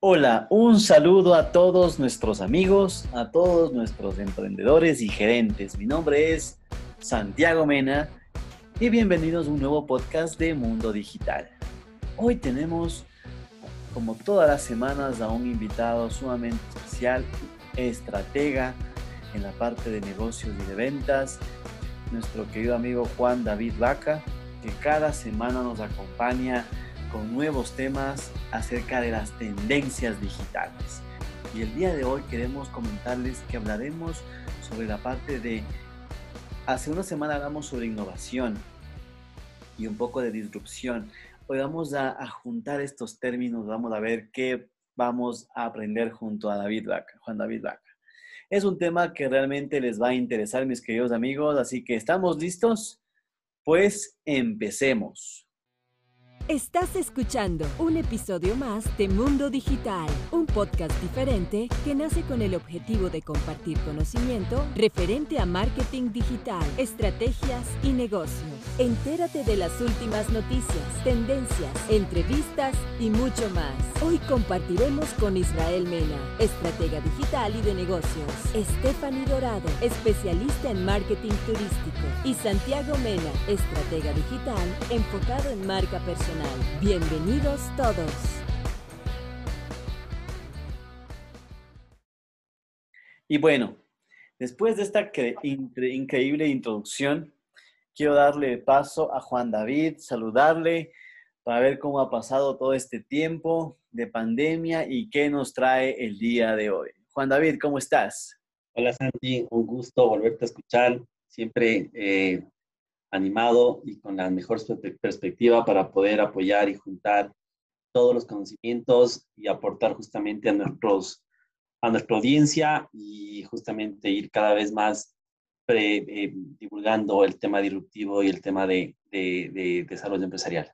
Hola, un saludo a todos nuestros amigos, a todos nuestros emprendedores y gerentes. Mi nombre es Santiago Mena y bienvenidos a un nuevo podcast de Mundo Digital. Hoy tenemos, como todas las semanas, a un invitado sumamente especial, estratega en la parte de negocios y de ventas, nuestro querido amigo Juan David Vaca, que cada semana nos acompaña con nuevos temas acerca de las tendencias digitales. Y el día de hoy queremos comentarles que hablaremos sobre la parte de... Hace una semana hablamos sobre innovación y un poco de disrupción. Hoy vamos a, juntar estos términos, vamos a ver qué vamos a aprender junto a David Vaca, Juan David Vaca. Es un tema que realmente les va a interesar, mis queridos amigos, así que ¿estamos listos? Pues empecemos. Estás escuchando un episodio más de Mundo Digital, un podcast diferente que nace con el objetivo de compartir conocimiento referente a marketing digital, estrategias y negocios. Entérate de las últimas noticias, tendencias, entrevistas y mucho más. Hoy compartiremos con Israel Mena, estratega digital y de negocios, Stephanie Dorado, especialista en marketing turístico, y Santiago Mena, estratega digital enfocado en marca personal Bienvenidos todos. Y bueno, después de esta increíble introducción, quiero darle paso a Juan David, saludarle para ver cómo ha pasado todo este tiempo de pandemia y qué nos trae el día de hoy. Juan David, ¿cómo estás? Hola Santi, un gusto volverte a escuchar. Siempre eh, animado y con la mejor perspectiva para poder apoyar y juntar todos los conocimientos y aportar justamente a, nuestros, a nuestra audiencia y justamente ir cada vez más eh, divulgando el tema disruptivo y el tema de, de, desarrollo empresarial.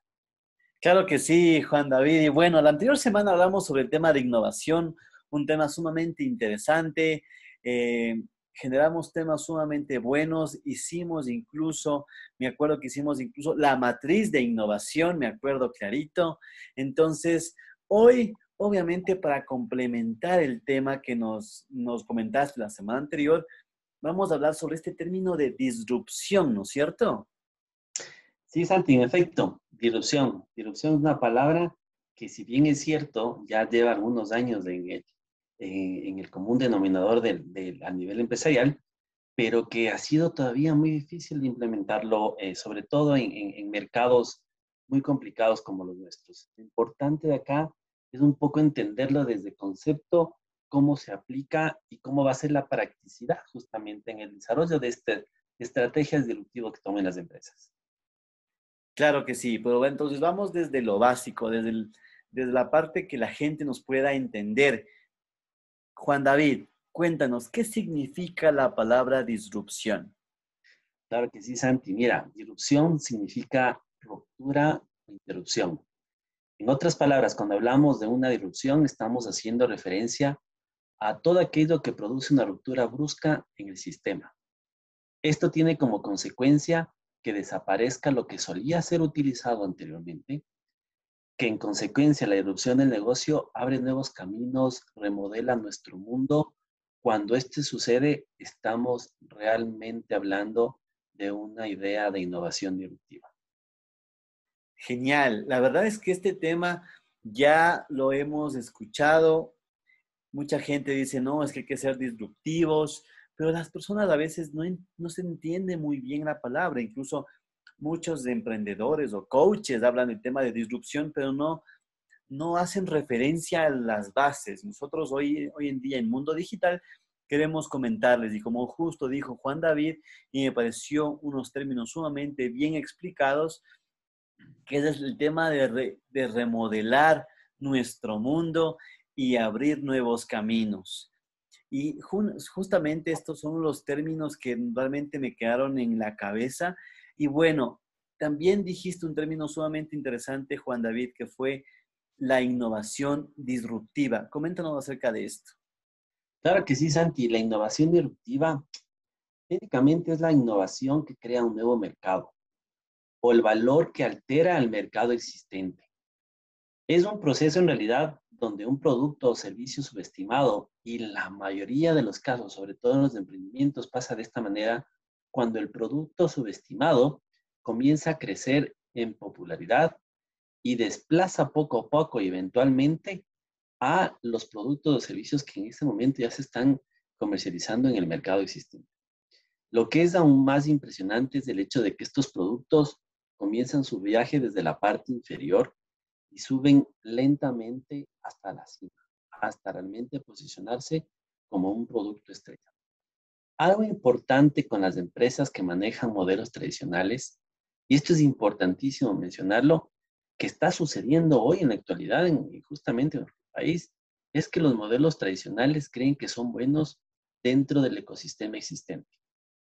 Claro que sí, Juan David. Y bueno, la anterior semana hablamos sobre el tema de innovación, un tema sumamente interesante. Eh, generamos temas sumamente buenos, hicimos incluso, me acuerdo que hicimos incluso la matriz de innovación, me acuerdo clarito. Entonces, hoy, obviamente, para complementar el tema que nos, nos comentaste la semana anterior, vamos a hablar sobre este término de disrupción, ¿no es cierto? Sí, Santi, en efecto, disrupción. Disrupción es una palabra que si bien es cierto, ya lleva algunos años en el, eh, en el común denominador del, a nivel empresarial, pero que ha sido todavía muy difícil de implementarlo, eh, sobre todo en, en, mercados muy complicados como los nuestros. Lo importante de acá es un poco entenderlo desde concepto, cómo se aplica y cómo va a ser la practicidad justamente en el desarrollo de este, estrategias disruptivas que tomen las empresas. Claro que sí, pero entonces vamos desde lo básico, desde, desde la parte que la gente nos pueda entender Juan David, cuéntanos, ¿qué significa la palabra disrupción? Claro que sí, Santi. Mira, disrupción significa ruptura o interrupción. En otras palabras, cuando hablamos de una disrupción, estamos haciendo referencia a todo aquello que produce una ruptura brusca en el sistema. Esto tiene como consecuencia que desaparezca lo que solía ser utilizado anteriormente que en consecuencia la irrupción del negocio abre nuevos caminos, remodela nuestro mundo. Cuando esto sucede, estamos realmente hablando de una idea de innovación disruptiva. Genial. La verdad es que este tema ya lo hemos escuchado. Mucha gente dice, no, es que hay que ser disruptivos, pero las personas a veces no, no se entiende muy bien la palabra. Incluso muchos emprendedores o coaches hablan del tema de disrupción, pero no, no hacen referencia a las bases. Nosotros hoy, hoy en día en Mundo Digital queremos comentarles y como justo dijo Juan David y me pareció unos términos sumamente bien explicados, que es el tema de, de remodelar nuestro mundo y abrir nuevos caminos. Y justamente estos son los términos que realmente me quedaron en la cabeza y bueno, también dijiste un término sumamente interesante, Juan David, que fue la innovación disruptiva. Coméntanos acerca de esto. Claro que sí, Santi. La innovación disruptiva técnicamente es la innovación que crea un nuevo mercado o el valor que altera al mercado existente. Es un proceso en realidad donde un producto o servicio subestimado, y la mayoría de los casos, sobre todo en los emprendimientos, pasa de esta manera, cuando el producto subestimado comienza a crecer en popularidad y desplaza poco a poco y eventualmente a los productos o servicios que en este momento ya se están comercializando en el mercado existente. Lo que es aún más impresionante es el hecho de que estos productos comienzan su viaje desde la parte inferior y suben lentamente hasta la cima, hasta realmente posicionarse como un producto estrella. Algo importante con las empresas que manejan modelos tradicionales, y esto es importantísimo mencionarlo, que está sucediendo hoy en la actualidad, en, justamente en nuestro país, es que los modelos tradicionales creen que son buenos dentro del ecosistema existente.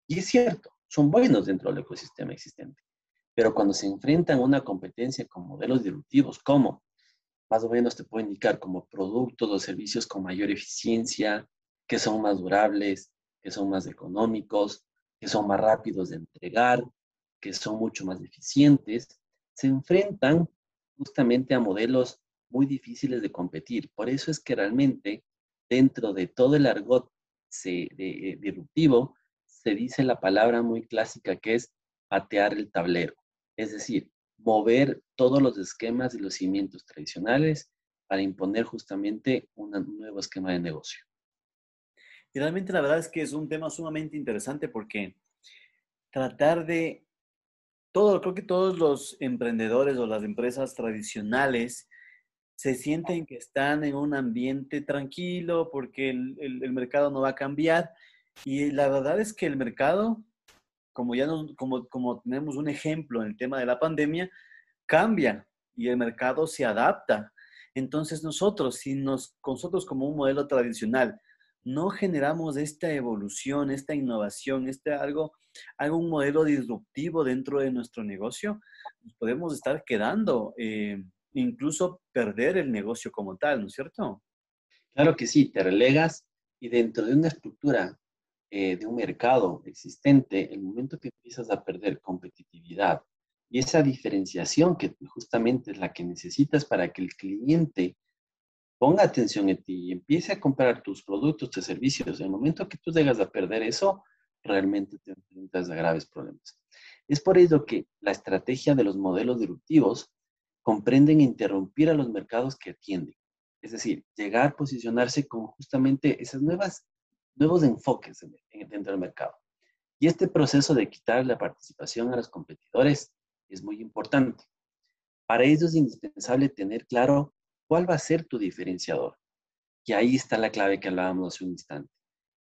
Y es cierto, son buenos dentro del ecosistema existente. Pero cuando se enfrentan a una competencia con modelos disruptivos, como más o menos te puedo indicar como productos o servicios con mayor eficiencia, que son más durables, que son más económicos, que son más rápidos de entregar, que son mucho más eficientes, se enfrentan justamente a modelos muy difíciles de competir. Por eso es que realmente dentro de todo el argot de, disruptivo se dice la palabra muy clásica que es patear el tablero. Es decir, mover todos los esquemas y los cimientos tradicionales para imponer justamente un nuevo esquema de negocio. Y realmente la verdad es que es un tema sumamente interesante porque tratar de todo, creo que todos los emprendedores o las empresas tradicionales se sienten que están en un ambiente tranquilo porque el, el mercado no va a cambiar. Y la verdad es que el mercado como ya como, como tenemos un ejemplo en el tema de la pandemia, cambia y el mercado se adapta. Entonces nosotros, si nos, nosotros como un modelo tradicional, no generamos esta evolución, esta innovación, este algo, un modelo disruptivo dentro de nuestro negocio, podemos estar quedando, eh, incluso perder el negocio como tal, ¿no es cierto? Claro que sí, te relegas y dentro de una estructura eh, de un mercado existente, el momento que empiezas a perder competitividad y esa diferenciación que justamente es la que necesitas para que el cliente ponga atención en ti y empiece a comprar tus productos, tus servicios, el momento que tú llegas a perder eso, realmente te enfrentas a graves problemas. Es por ello que la estrategia de los modelos disruptivos comprenden interrumpir a los mercados que atienden. Es decir, llegar a posicionarse con justamente esas nuevas nuevos enfoques dentro del mercado. Y este proceso de quitar la participación a los competidores es muy importante. Para ello es indispensable tener claro cuál va a ser tu diferenciador. Y ahí está la clave que hablábamos hace un instante.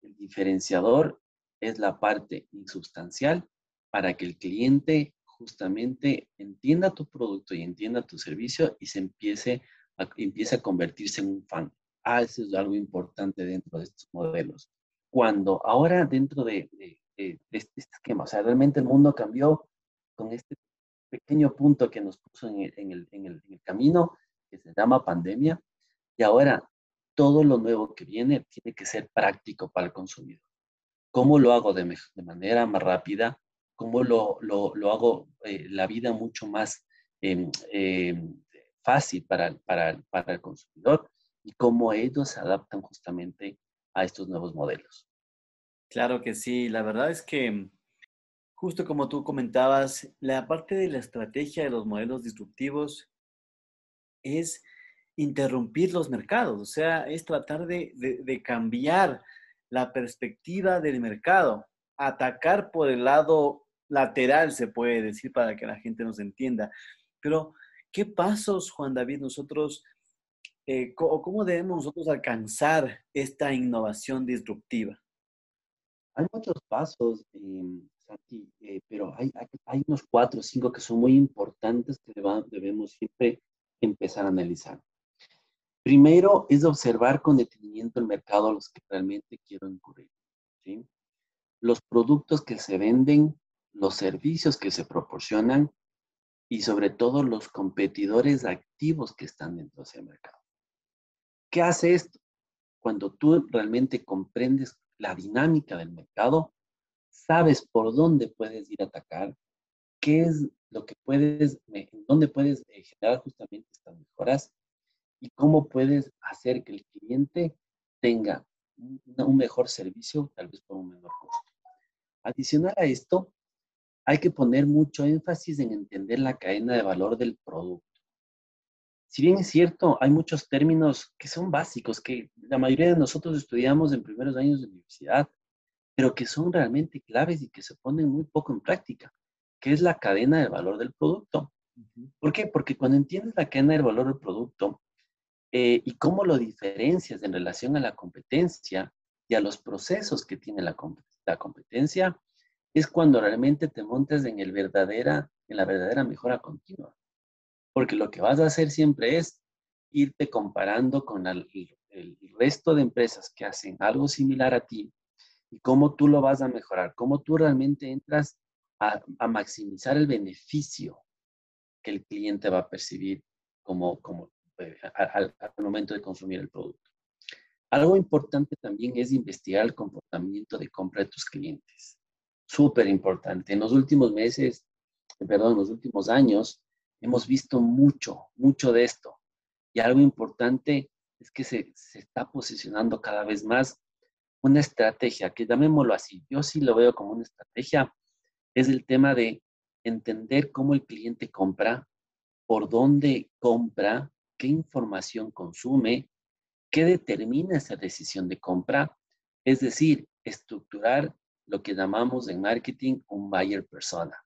El diferenciador es la parte insubstancial para que el cliente justamente entienda tu producto y entienda tu servicio y se empiece a, empiece a convertirse en un fan. Ah, eso es algo importante dentro de estos modelos cuando ahora dentro de, este esquema, o sea, realmente el mundo cambió con este pequeño punto que nos puso en el, camino, que se llama pandemia, y ahora todo lo nuevo que viene tiene que ser práctico para el consumidor. ¿Cómo lo hago de, manera más rápida? ¿Cómo lo, hago eh, la vida mucho más em, em, fácil para, para, para el consumidor? Y cómo ellos se adaptan justamente a estos nuevos modelos. Claro que sí, la verdad es que justo como tú comentabas, la parte de la estrategia de los modelos disruptivos es interrumpir los mercados, o sea, es tratar de, de, cambiar la perspectiva del mercado, atacar por el lado lateral, se puede decir, para que la gente nos entienda. Pero, ¿qué pasos, Juan David, nosotros eh, cómo debemos nosotros alcanzar esta innovación disruptiva? Hay muchos pasos, em, eh, pero hay, unos cuatro o cinco que son muy importantes que debemos siempre empezar a analizar. Primero es observar con detenimiento el mercado a los que realmente quiero incurrir. Los productos que se venden, los servicios que se proporcionan y sobre todo los competidores activos que están dentro de ese mercado. ¿Qué hace esto? Cuando tú realmente comprendes la dinámica del mercado, sabes por dónde puedes ir a atacar, qué es lo que puedes, en dónde puedes eh, generar justamente estas mejoras y cómo puedes hacer que el cliente tenga un mejor servicio, tal vez por un menor costo. Adicional a esto, hay que poner mucho énfasis en entender la cadena de valor del producto. Si bien es cierto, hay muchos términos que son básicos, que la mayoría de nosotros estudiamos en primeros años de universidad, pero que son realmente claves y que se ponen muy poco en práctica, que es la cadena de valor del producto. ¿Por qué? Porque cuando entiendes la cadena de valor del producto eh, y cómo lo diferencias en relación a la competencia y a los procesos que tiene la, la competencia, es cuando realmente te montas en, el verdadera, en la verdadera mejora continua. Porque lo que vas a hacer siempre es irte comparando con el, resto de empresas que hacen algo similar a ti y cómo tú lo vas a mejorar, cómo tú realmente entras a, maximizar el beneficio que el cliente va a percibir como, como eh, al, momento de consumir el producto. Algo importante también es investigar el comportamiento de compra de tus clientes súper importante. En los últimos meses, perdón, en los últimos años, hemos visto mucho, mucho de esto. Y algo importante es que se, se está posicionando cada vez más una estrategia, que llamémoslo así, yo sí lo veo como una estrategia, es el tema de entender cómo el cliente compra, por dónde compra, qué información consume, qué determina esa decisión de compra, es decir, estructurar lo que llamamos en marketing un buyer persona.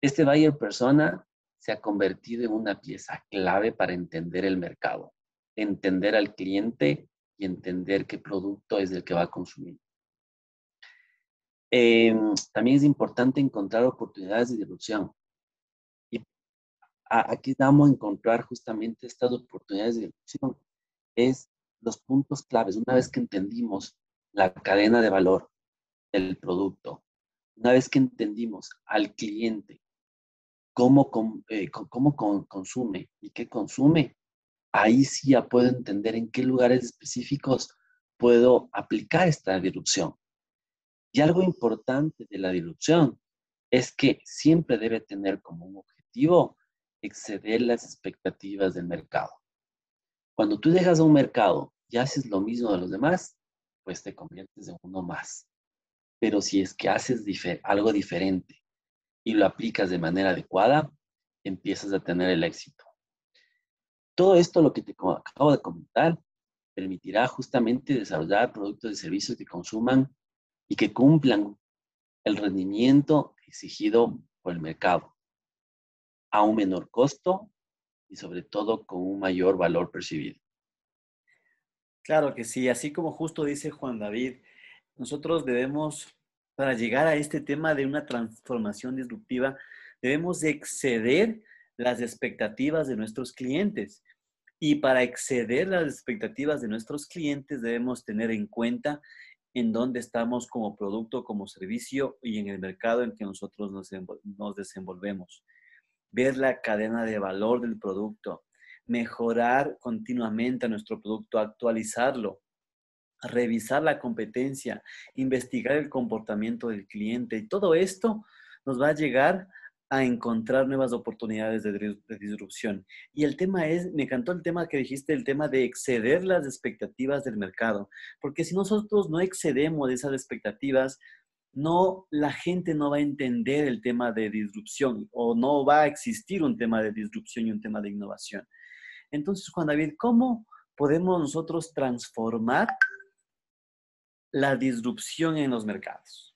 Este buyer persona se ha convertido en una pieza clave para entender el mercado, entender al cliente y entender qué producto es el que va a consumir. Em, también es importante encontrar oportunidades de disrupción. Y aquí vamos a encontrar justamente estas oportunidades de disrupción. Es los puntos claves. Una vez que entendimos la cadena de valor, el producto. Una vez que entendimos al cliente cómo, eh, cómo consume y qué consume, ahí sí ya puedo entender en qué lugares específicos puedo aplicar esta disrupción. Y algo importante de la disrupción es que siempre debe tener como un objetivo exceder las expectativas del mercado. Cuando tú dejas a un mercado y haces lo mismo de los demás, pues te conviertes en uno más. Pero si es que haces algo diferente y lo aplicas de manera adecuada, empiezas a tener el éxito. Todo esto, lo que te acabo de comentar, permitirá justamente desarrollar productos y servicios que consuman y que cumplan el rendimiento exigido por el mercado a un menor costo y sobre todo con un mayor valor percibido. Claro que sí, así como justo dice Juan David, nosotros debemos, para llegar a este tema de una transformación disruptiva, debemos exceder las expectativas de nuestros clientes. Y para exceder las expectativas de nuestros clientes debemos tener en cuenta en dónde estamos como producto, como servicio y en el mercado en que nosotros nos, desenvolvemos. Ver la cadena de valor del producto, mejorar continuamente nuestro producto, actualizarlo, revisar la competencia, investigar el comportamiento del cliente y todo esto nos va a llegar a encontrar nuevas oportunidades de, disrupción. Y el tema es, me encantó el tema que dijiste, el tema de exceder las expectativas del mercado, porque si nosotros no excedemos esas expectativas, no, la gente no va a entender el tema de disrupción o no va a existir un tema de disrupción y un tema de innovación. Entonces, Juan David, ¿cómo podemos nosotros transformar la disrupción en los mercados?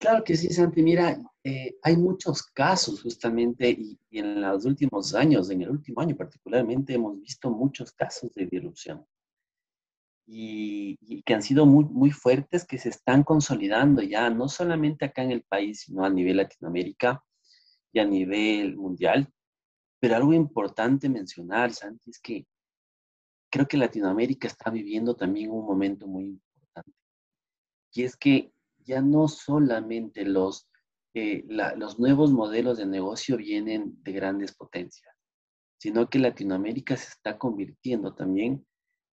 Claro que sí, Santi. Mira, eh, hay muchos casos justamente y, en los últimos años, en el último año particularmente, hemos visto muchos casos de disrupción y, y, que han sido muy, muy fuertes, que se están consolidando ya, no solamente acá en el país, sino a nivel Latinoamérica y a nivel mundial. Pero algo importante mencionar, Santi, es que creo que Latinoamérica está viviendo también un momento muy importante. Y es que ya no solamente los, eh, los nuevos modelos de negocio vienen de grandes potencias, sino que Latinoamérica se está convirtiendo también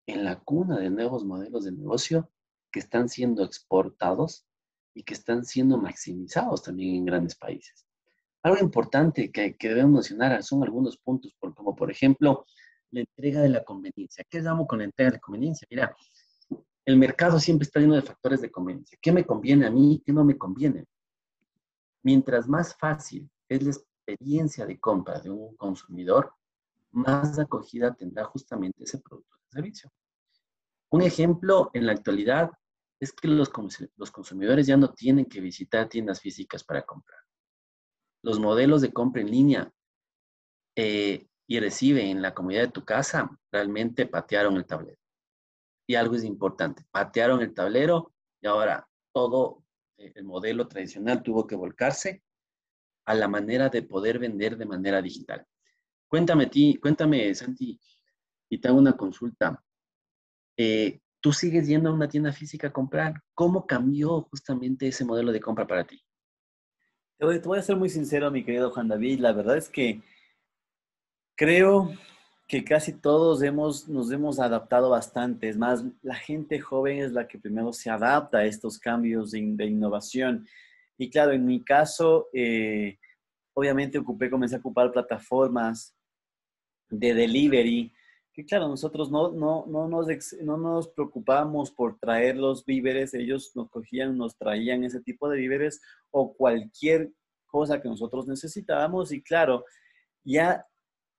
en la cuna de nuevos modelos de negocio que están siendo exportados y que están siendo maximizados también en grandes países. Algo importante que, que debemos mencionar son algunos puntos, como por ejemplo la entrega de la conveniencia. ¿Qué llamo con la entrega de la conveniencia? Mira, el mercado siempre está lleno de factores de conveniencia. ¿Qué me conviene a mí? ¿Qué no me conviene? Mientras más fácil es la experiencia de compra de un consumidor, más acogida tendrá justamente ese producto o servicio. Un ejemplo en la actualidad es que los, los consumidores ya no tienen que visitar tiendas físicas para comprar. Los modelos de compra en línea eh, y recibe en la comunidad de tu casa realmente patearon el tablero. Y algo es importante, patearon el tablero y ahora todo eh, el modelo tradicional tuvo que volcarse a la manera de poder vender de manera digital. Cuéntame, ti, cuéntame, Santi, y te hago una consulta. Eh, ¿Tú sigues yendo a una tienda física a comprar? ¿Cómo cambió justamente ese modelo de compra para ti? Te voy, te voy a ser muy sincero, mi querido Juan David. La verdad es que creo que casi todos hemos, nos hemos adaptado bastante. Es más, la gente joven es la que primero se adapta a estos cambios de, innovación. Y claro, en mi caso, eh, obviamente ocupé, comencé a ocupar plataformas de delivery, que claro, nosotros no, no, no, nos, no nos preocupamos por traer los víveres, ellos nos cogían, nos traían ese tipo de víveres o cualquier cosa que nosotros necesitábamos y claro, ya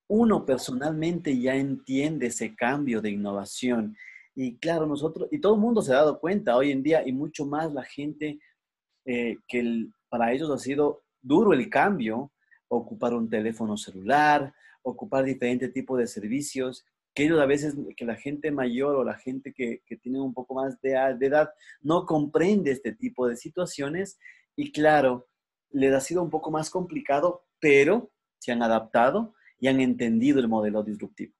uno personalmente ya entiende ese cambio de innovación. Y claro, nosotros, y todo el mundo se ha dado cuenta hoy en día, y mucho más la gente eh, que para ellos ha sido duro el cambio, ocupar un teléfono celular, ocupar diferentes tipos de servicios, que ellos a veces, que la gente mayor o la gente que, que tiene un poco más de, de edad no comprende este tipo de situaciones. Y claro, les ha sido un poco más complicado, pero se han adaptado y han entendido el modelo disruptivo.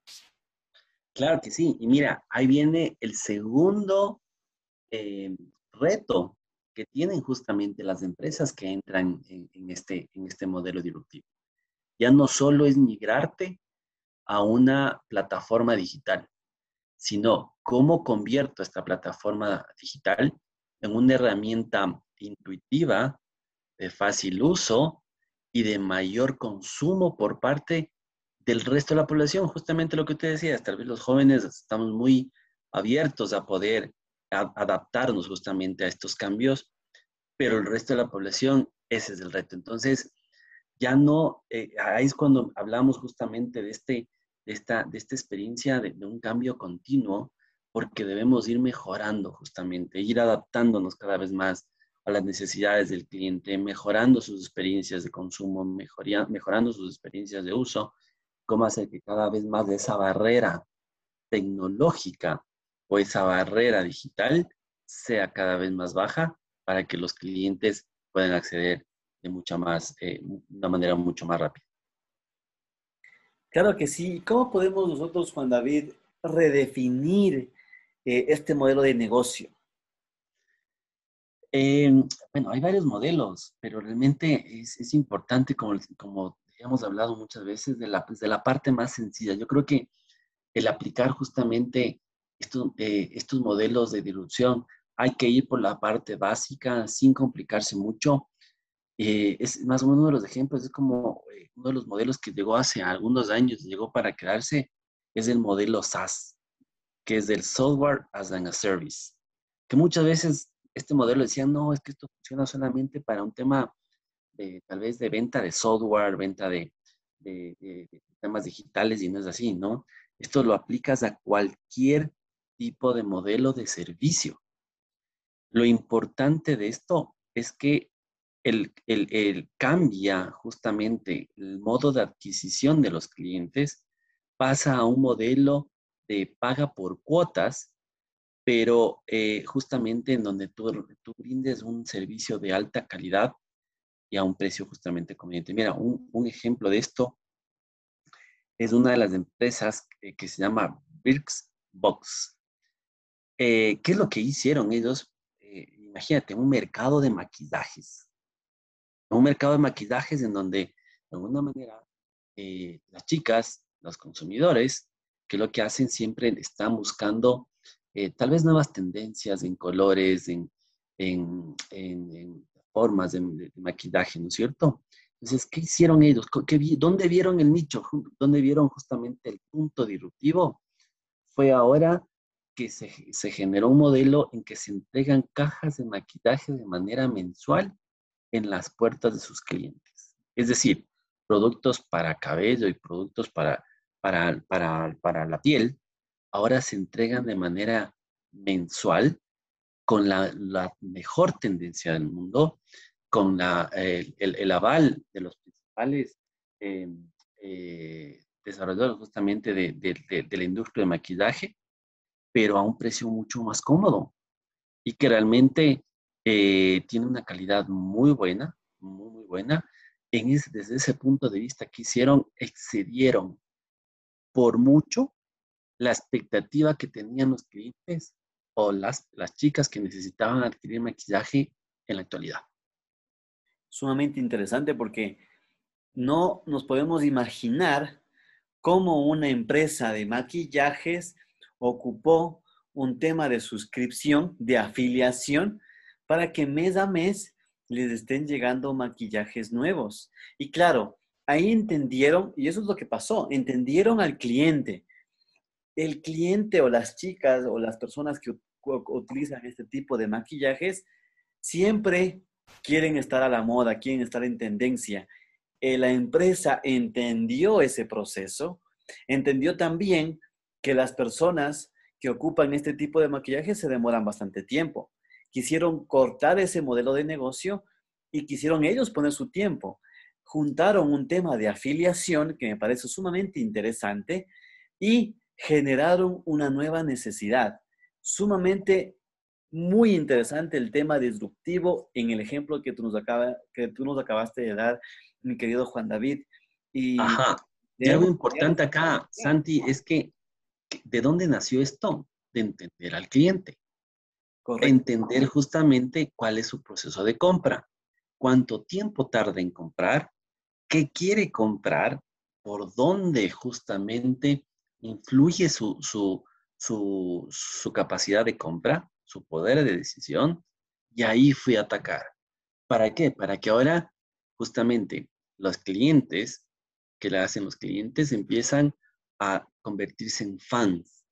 Claro que sí. Y mira, ahí viene el segundo eh, reto que tienen justamente las empresas que entran en, este, en este modelo disruptivo. Ya no solo es migrarte a una plataforma digital, sino cómo convierto esta plataforma digital en una herramienta intuitiva, de fácil uso y de mayor consumo por parte del resto de la población, justamente lo que usted decía, tal vez los jóvenes estamos muy abiertos a poder adaptarnos justamente a estos cambios, pero el resto de la población, ese es el reto. Entonces, ya no, eh, ahí es cuando hablamos justamente de, este, de, esta, de esta experiencia de, de un cambio continuo, porque debemos ir mejorando justamente, ir adaptándonos cada vez más a las necesidades del cliente, mejorando sus experiencias de consumo, mejorando sus experiencias de uso cómo hacer que cada vez más de esa barrera tecnológica o esa barrera digital sea cada vez más baja para que los clientes puedan acceder de mucha más, eh, una manera mucho más rápida. Claro que sí. ¿Cómo podemos nosotros, Juan David, redefinir eh, este modelo de negocio? Em, bueno, hay varios modelos, pero realmente es, es importante, como, como hemos hablado muchas veces de la, pues, de la parte más sencilla. Yo creo que el aplicar justamente estos, eh, estos modelos de dilución, hay que ir por la parte básica sin complicarse mucho. Eh, es más o menos uno de los ejemplos, es como eh, uno de los modelos que llegó hace algunos años, llegó para quedarse, es el modelo SaaS, que es del Software as a Service, que muchas veces este modelo decía, no, es que esto funciona solamente para un tema tal vez de venta de software, venta de, temas digitales y no es así, ¿no? Esto lo aplicas a cualquier tipo de modelo de servicio. Lo importante de esto es que el, el, cambia justamente el modo de adquisición de los clientes, pasa a un modelo de paga por cuotas, pero eh, justamente en donde tú, tú brindes un servicio de alta calidad y a un precio justamente conveniente. Mira, un, un ejemplo de esto es una de las empresas que, se llama Birks Box. Eh, ¿Qué es lo que hicieron ellos? Eh, imagínate, un mercado de maquillajes. Un mercado de maquillajes en donde, de alguna manera, eh, las chicas, los consumidores, que lo que hacen siempre están buscando tal vez nuevas tendencias en colores, en, en, formas de, maquillaje, ¿no es cierto? Entonces, ¿qué hicieron ellos? ¿Qué, ¿Dónde vieron el nicho? ¿Dónde vieron justamente el punto disruptivo? Fue ahora que se, se, generó un modelo en que se entregan cajas de maquillaje de manera mensual en las puertas de sus clientes. Es decir, productos para cabello y productos para, para, para, para la piel, ahora se entregan de manera mensual con la, mejor tendencia del mundo, con la, el, aval de los principales eh, eh, desarrolladores justamente de, de, de, la industria de maquillaje, pero a un precio mucho más cómodo y que realmente eh, tiene una calidad muy buena, muy, buena. Desde ese punto de vista que hicieron, excedieron por mucho la expectativa que tenían los clientes o las, las chicas que necesitaban adquirir maquillaje en la actualidad. Sumamente interesante porque no nos podemos imaginar cómo una empresa de maquillajes ocupó un tema de suscripción, de afiliación, para que mes a mes les estén llegando maquillajes nuevos. Y claro, ahí entendieron, y eso es lo que pasó, entendieron al cliente. El cliente o las chicas o las personas que utilizan este tipo de maquillajes siempre quieren estar a la moda, quieren estar en tendencia. Eh, la empresa entendió ese proceso, entendió también que las personas que ocupan este tipo de maquillaje se demoran bastante tiempo quisieron cortar ese modelo de negocio y quisieron ellos poner su tiempo. Juntaron un tema de afiliación que me parece sumamente interesante y generaron una nueva necesidad. Sumamente muy interesante el tema disruptivo en el ejemplo que tú nos, acaba, que tú nos acabaste de dar, mi querido Juan David. Y Ajá. Y algo importante acá, Santi, es que ¿de dónde nació esto? De entender al cliente entender justamente cuál es su proceso de compra, cuánto tiempo tarda en comprar, qué quiere comprar, por dónde justamente influye su, su, su, capacidad de compra, su poder de decisión, y ahí fui a atacar. ¿Para qué? Para que ahora justamente los clientes, que le hacen los clientes, empiezan a convertirse en fans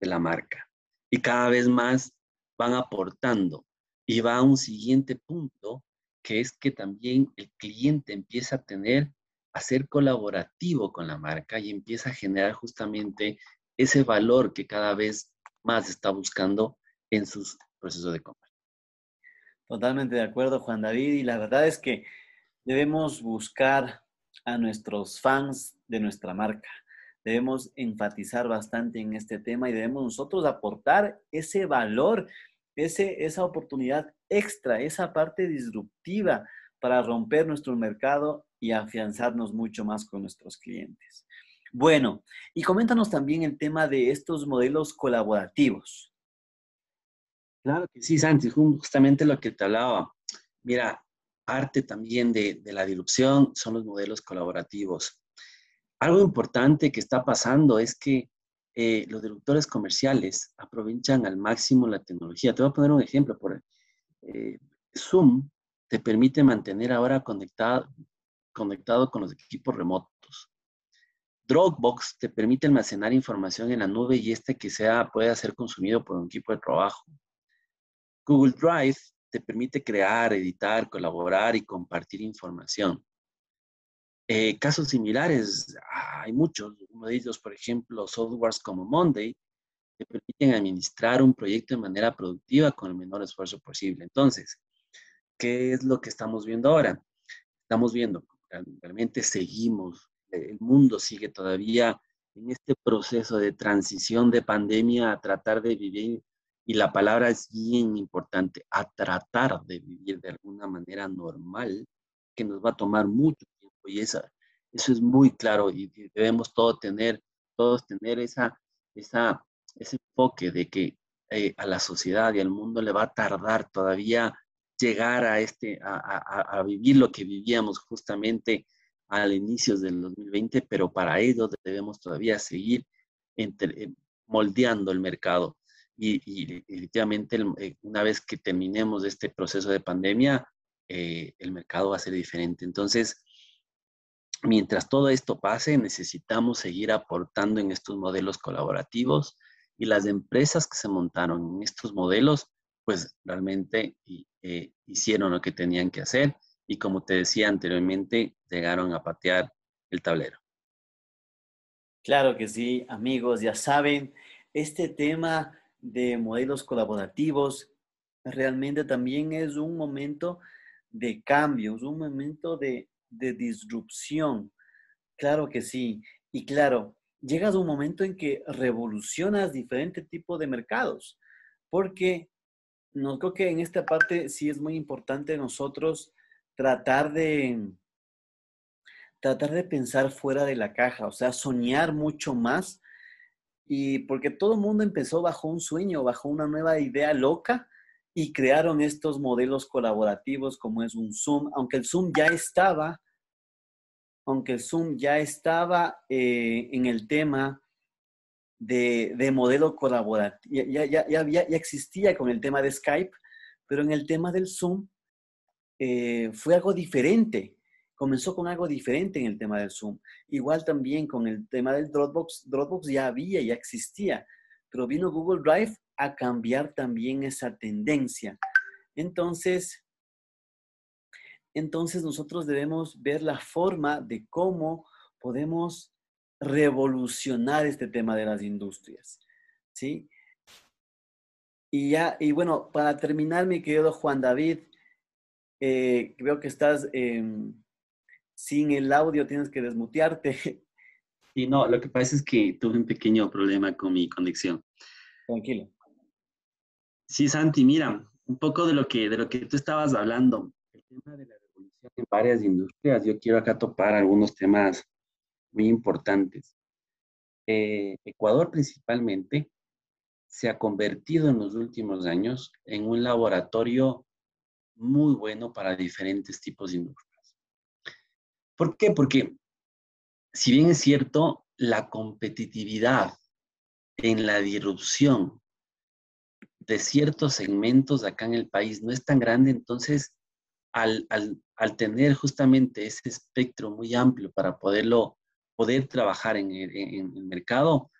de la marca. Y cada vez más van aportando. Y va a un siguiente punto, que es que también el cliente empieza a tener, a ser colaborativo con la marca y empieza a generar justamente ese valor que cada vez más está buscando en sus procesos de compra. Totalmente de acuerdo, Juan David. Y la verdad es que debemos buscar a nuestros fans de nuestra marca. Debemos enfatizar bastante en este tema y debemos nosotros aportar ese valor ese, esa oportunidad extra, esa parte disruptiva para romper nuestro mercado y afianzarnos mucho más con nuestros clientes. Bueno, y coméntanos también el tema de estos modelos colaborativos. Claro que sí, Santi, justamente lo que te hablaba. Mira, parte también de, la disrupción son los modelos colaborativos. Algo importante que está pasando es que eh, los directores comerciales aprovechan al máximo la tecnología. Te voy a poner un ejemplo. Por, eh, Zoom te permite mantener ahora conectado, conectado con los equipos remotos. Dropbox te permite almacenar información en la nube y este que sea pueda ser consumido por un equipo de trabajo. Google Drive te permite crear, editar, colaborar y compartir información. Eh, casos similares, hay muchos. Uno de ellos, por ejemplo, softwares como Monday, que permiten administrar un proyecto de manera productiva con el menor esfuerzo posible. Entonces, ¿qué es lo que estamos viendo ahora? Estamos viendo, realmente seguimos, el mundo sigue todavía en este proceso de transición de pandemia a tratar de vivir, y la palabra es bien importante, a tratar de vivir de alguna manera normal, que nos va a tomar mucho y esa, eso es muy claro y debemos todos tener, todos tener esa, esa, ese enfoque de que eh, a la sociedad y al mundo le va a tardar todavía llegar a, este, a, a, vivir lo que vivíamos justamente al inicio del 2020, pero para ello debemos todavía seguir entre, eh, moldeando el mercado. Y, y definitivamente eh, una vez que terminemos este proceso de pandemia, el mercado va a ser diferente. Entonces, mientras todo esto pase, necesitamos seguir aportando en estos modelos colaborativos y las empresas que se montaron en estos modelos, pues realmente eh, hicieron lo que tenían que hacer y como te decía anteriormente, llegaron a patear el tablero. Claro que sí, amigos, ya saben, este tema de modelos colaborativos realmente también es un momento de cambio, un momento de, de disrupción. Claro que sí. Y claro, llegas a un momento en que revolucionas diferentes tipos de mercados, porque no creo que en esta parte sí es muy importante nosotros tratar de tratar de pensar fuera de la caja, o sea, soñar mucho más. Y porque todo el mundo empezó bajo un sueño, bajo una nueva idea loca y crearon estos modelos colaborativos como es un Zoom, aunque el Zoom ya estaba, aunque el Zoom ya estaba eh, en el tema de, de modelo colaborativo, ya, ya, ya, ya, existía con el tema de Skype, pero en el tema del Zoom eh, fue algo diferente comenzó con algo diferente en el tema del Zoom. Igual también con el tema del Dropbox. Dropbox ya había, ya existía, pero vino Google Drive a cambiar también esa tendencia. Entonces, entonces nosotros debemos ver la forma de cómo podemos revolucionar este tema de las industrias. ¿Sí? Y ya, y bueno, para terminar, mi querido Juan David, eh, veo que estás sin el audio, tienes que desmutearte. Y no, lo que pasa es que tuve un pequeño problema con mi conexión. Tranquilo. Sí, Santi, mira, un poco de lo que, de lo que tú estabas hablando, el tema de la revolución en varias industrias, yo quiero acá topar algunos temas muy importantes. Eh, Ecuador principalmente se ha convertido en los últimos años en un laboratorio muy bueno para diferentes tipos de industrias. ¿Por qué? Porque si bien es cierto, la competitividad en la disrupción de ciertos segmentos acá en el país no es tan grande, entonces al, tener justamente ese espectro muy amplio para poderlo, poder trabajar en en el mercado,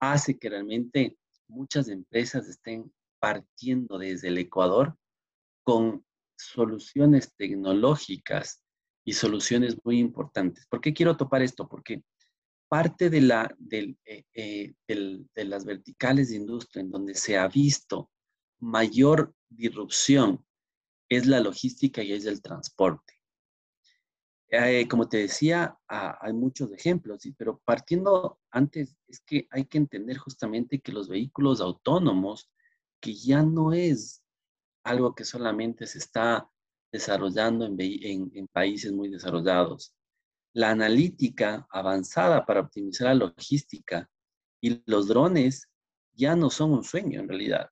hace que realmente muchas empresas estén partiendo desde el Ecuador con soluciones tecnológicas y soluciones muy importantes. ¿Por qué quiero topar esto? Porque parte de, la, eh, eh, de las verticales de industria en donde se ha visto mayor disrupción es la logística y es el transporte. Eh, como te decía, ah, hay muchos ejemplos, pero partiendo antes, es que hay que entender justamente que los vehículos autónomos, que ya no es algo que solamente se está desarrollando en, países muy desarrollados. La analítica avanzada para optimizar la logística y los drones ya no son un sueño en realidad.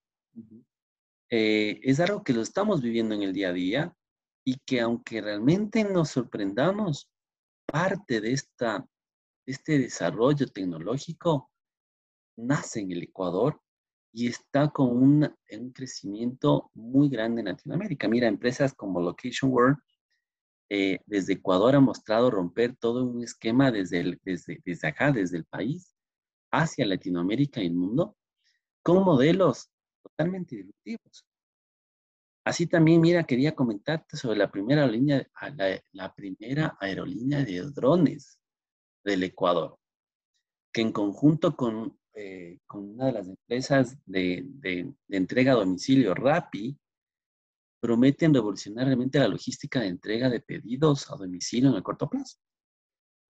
Eh, es algo que lo estamos viviendo en el día a día y que aunque realmente nos sorprendamos, parte de, esta, de este desarrollo tecnológico nace en el Ecuador y está con un, un, crecimiento muy grande en Latinoamérica. Mira, empresas como Location World eh, desde Ecuador ha mostrado romper todo un esquema desde, desde, desde acá, desde el país, hacia Latinoamérica y el mundo, con modelos totalmente disruptivos. Así también, mira, quería comentarte sobre la primera, línea, la, la primera aerolínea de drones del Ecuador, que en conjunto con eh, con una de las empresas de, entrega a domicilio, Rappi, prometen revolucionar realmente la logística de entrega de pedidos a domicilio en el corto plazo.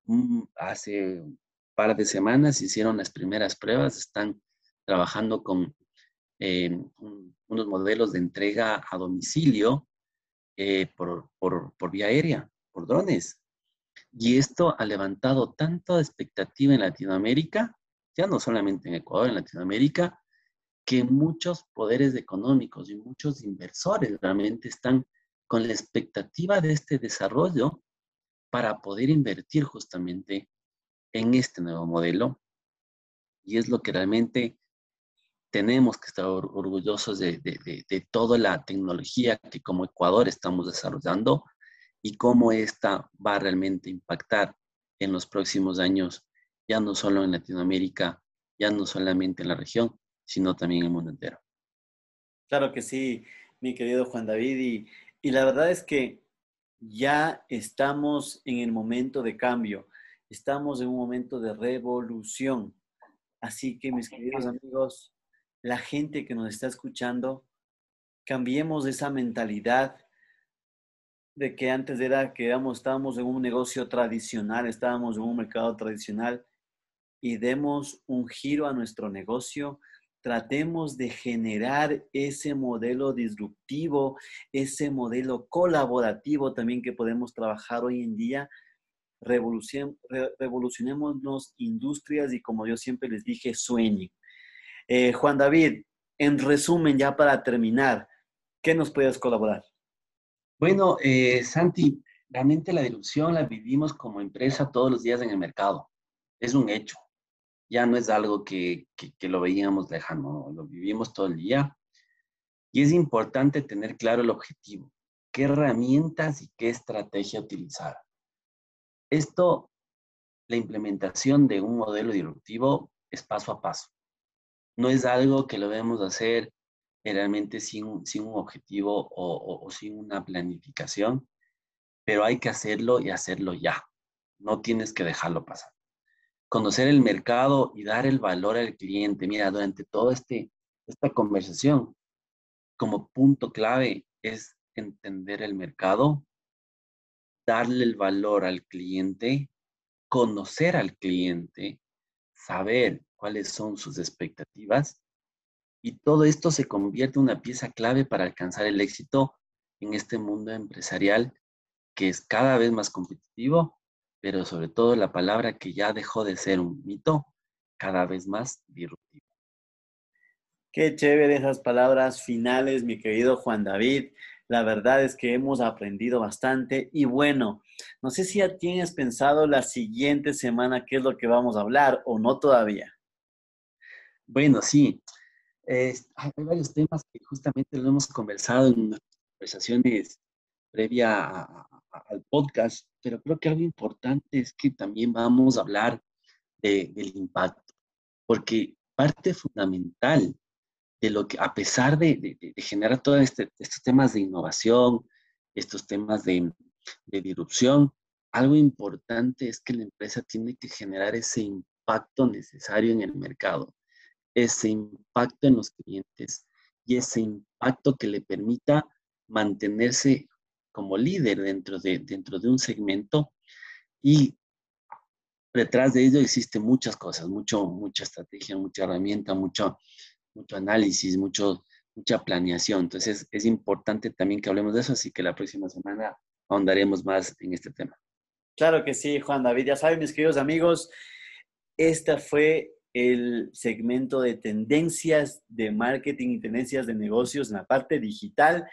Mm, hace un par de semanas hicieron las primeras pruebas, están trabajando con eh, unos modelos de entrega a domicilio eh, por, por, por, vía aérea, por drones. Y esto ha levantado tanta expectativa en Latinoamérica ya no solamente en Ecuador, en Latinoamérica, que muchos poderes económicos y muchos inversores realmente están con la expectativa de este desarrollo para poder invertir justamente en este nuevo modelo. Y es lo que realmente tenemos que estar orgullosos de, de, toda la tecnología que como Ecuador estamos desarrollando y cómo esta va a realmente impactar en los próximos años, ya no solo en Latinoamérica, ya no solamente en la región, sino también en el mundo entero. Claro que sí, mi querido Juan David, y, y la verdad es que ya estamos en el momento de cambio, estamos en un momento de revolución. Así que mis queridos amigos, la gente que nos está escuchando, cambiemos esa mentalidad de que antes era que estábamos en un negocio tradicional, estábamos en un mercado tradicional y demos un giro a nuestro negocio, tratemos de generar ese modelo disruptivo, ese modelo colaborativo también que podemos trabajar hoy en día. revolucionemos industrias y como yo siempre les dije, sueñen. Eh, Juan David, en resumen, ya para terminar, ¿qué nos puedes colaborar? Bueno, eh, Santi, realmente la dilución la vivimos como empresa todos los días en el mercado. Es un hecho. Ya no es algo que, que, lo veíamos lejano, lo vivimos todo el día. Y es importante tener claro el objetivo, qué herramientas y qué estrategia utilizar. Esto, la implementación de un modelo disruptivo es paso a paso. No es algo que lo debemos hacer realmente sin, un objetivo o, sin una planificación, pero hay que hacerlo y hacerlo ya. No tienes que dejarlo pasar. Conocer el mercado y dar el valor al cliente. Mira, durante toda este, esta conversación, como punto clave es entender el mercado, darle el valor al cliente, conocer al cliente, saber cuáles son sus expectativas y todo esto se convierte en una pieza clave para alcanzar el éxito en este mundo empresarial que es cada vez más competitivo, pero sobre todo la palabra que ya dejó de ser un mito, cada vez más disruptivo. Qué chévere esas palabras finales, mi querido Juan David. La verdad es que hemos aprendido bastante y bueno, no sé si ya tienes pensado la siguiente semana qué es lo que vamos a hablar o no todavía. Bueno, sí hay varios temas que justamente lo hemos conversado en conversaciones previa al podcast, pero creo que algo importante es que también vamos a hablar del impacto, porque parte fundamental de lo que, a pesar de, generar todos este, estos temas de innovación, estos temas de, de disrupción, algo importante es que la empresa tiene que generar ese impacto necesario en el mercado ese impacto en los clientes y ese impacto que le permita mantenerse como líder dentro de, dentro de un segmento y detrás de ello existen muchas cosas, mucho, mucha estrategia, mucha herramienta, mucho, mucho análisis, mucho, mucha planeación. Entonces es importante también que hablemos de eso, así que la próxima semana ahondaremos más en este tema. Claro que sí, Juan David. Ya saben, mis queridos amigos, esta fue el segmento de tendencias de marketing y tendencias de negocios en la parte digital.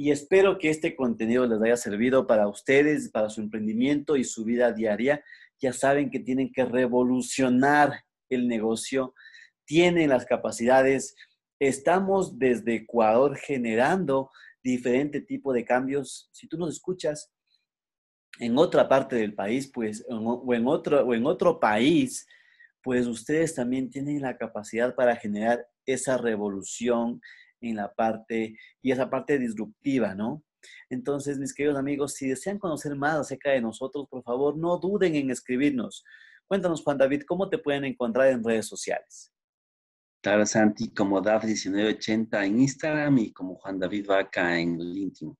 Y espero que este contenido les haya servido para ustedes, para su emprendimiento y su vida diaria. Ya saben que tienen que revolucionar el negocio, tienen las capacidades. Estamos desde Ecuador generando diferente tipo de cambios. Si tú nos escuchas en otra parte del país, pues, o en otro, o en otro país, pues ustedes también tienen la capacidad para generar esa revolución en la parte y esa parte disruptiva, ¿no? Entonces, mis queridos amigos, si desean conocer más acerca de nosotros, por favor, no duden en escribirnos. Cuéntanos, Juan David, ¿cómo te pueden encontrar en redes sociales? Claro, Santi, como DAF1980 en Instagram y como Juan David Vaca en LinkedIn.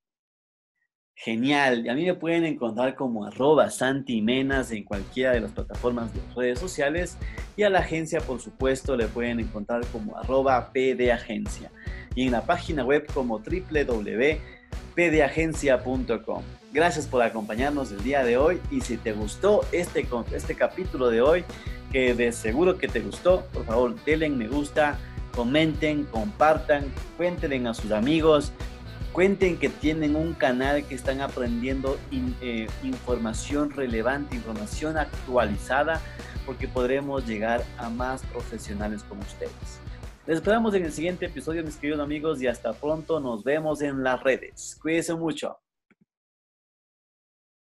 Genial. A mí me pueden encontrar como arroba santimenas en cualquiera de las plataformas de redes sociales y a la agencia, por supuesto, le pueden encontrar como arroba pdagencia y en la página web como www.pdagencia.com. Gracias por acompañarnos el día de hoy y si te gustó este, este capítulo de hoy, que de seguro que te gustó, por favor denle me gusta, comenten, compartan, cuéntenle a sus amigos Cuenten que tienen un canal que están aprendiendo eh, información relevante, información actualizada, porque podremos llegar a más profesionales como ustedes. Les esperamos en el siguiente episodio, mis queridos amigos, y hasta pronto. Nos vemos en las redes. Cuídense mucho.